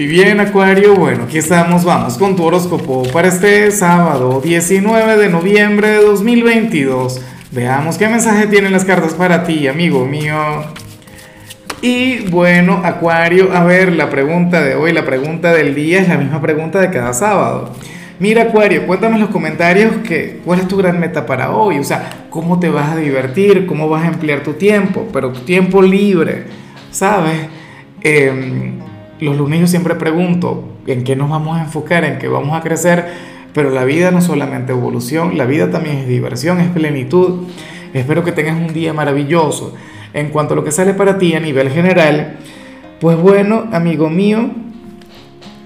Y bien, Acuario, bueno, aquí estamos, vamos con tu horóscopo para este sábado 19 de noviembre de 2022. Veamos qué mensaje tienen las cartas para ti, amigo mío. Y bueno, Acuario, a ver, la pregunta de hoy, la pregunta del día es la misma pregunta de cada sábado. Mira, Acuario, cuéntame en los comentarios que, cuál es tu gran meta para hoy, o sea, cómo te vas a divertir, cómo vas a emplear tu tiempo, pero tu tiempo libre, ¿sabes? Eh, los lunes siempre pregunto en qué nos vamos a enfocar, en qué vamos a crecer, pero la vida no solamente evolución, la vida también es diversión, es plenitud. Espero que tengas un día maravilloso. En cuanto a lo que sale para ti a nivel general, pues bueno, amigo mío,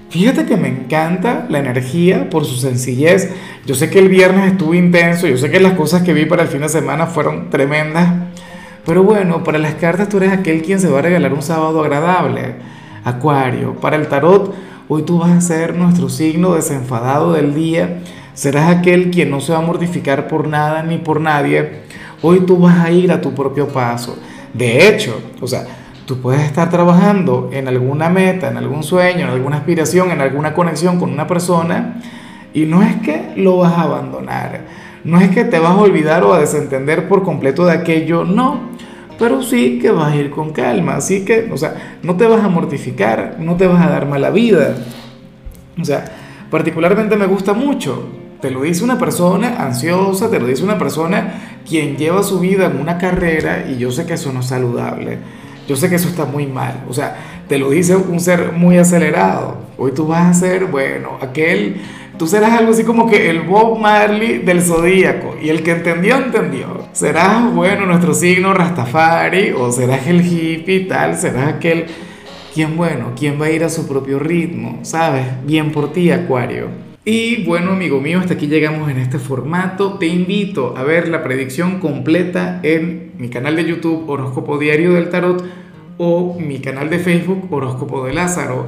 fíjate que me encanta la energía por su sencillez. Yo sé que el viernes estuvo intenso, yo sé que las cosas que vi para el fin de semana fueron tremendas, pero bueno, para las cartas tú eres aquel quien se va a regalar un sábado agradable Acuario, para el tarot, hoy tú vas a ser nuestro signo desenfadado del día. Serás aquel quien no se va a mortificar por nada ni por nadie. Hoy tú vas a ir a tu propio paso. De hecho, o sea, tú puedes estar trabajando en alguna meta, en algún sueño, en alguna aspiración, en alguna conexión con una persona y no es que lo vas a abandonar. No es que te vas a olvidar o a desentender por completo de aquello, no pero sí que vas a ir con calma, así que, o sea, no te vas a mortificar, no te vas a dar mala vida. O sea, particularmente me gusta mucho, te lo dice una persona ansiosa, te lo dice una persona quien lleva su vida en una carrera y yo sé que eso no es saludable, yo sé que eso está muy mal, o sea, te lo dice un ser muy acelerado, hoy tú vas a ser, bueno, aquel Tú serás algo así como que el Bob Marley del zodíaco. Y el que entendió, entendió. Serás, bueno, nuestro signo Rastafari. O serás el hippie tal. Serás aquel. Quien, bueno, quien va a ir a su propio ritmo. ¿Sabes? Bien por ti, Acuario. Y bueno, amigo mío, hasta aquí llegamos en este formato. Te invito a ver la predicción completa en mi canal de YouTube Horóscopo Diario del Tarot o mi canal de Facebook Horóscopo de Lázaro.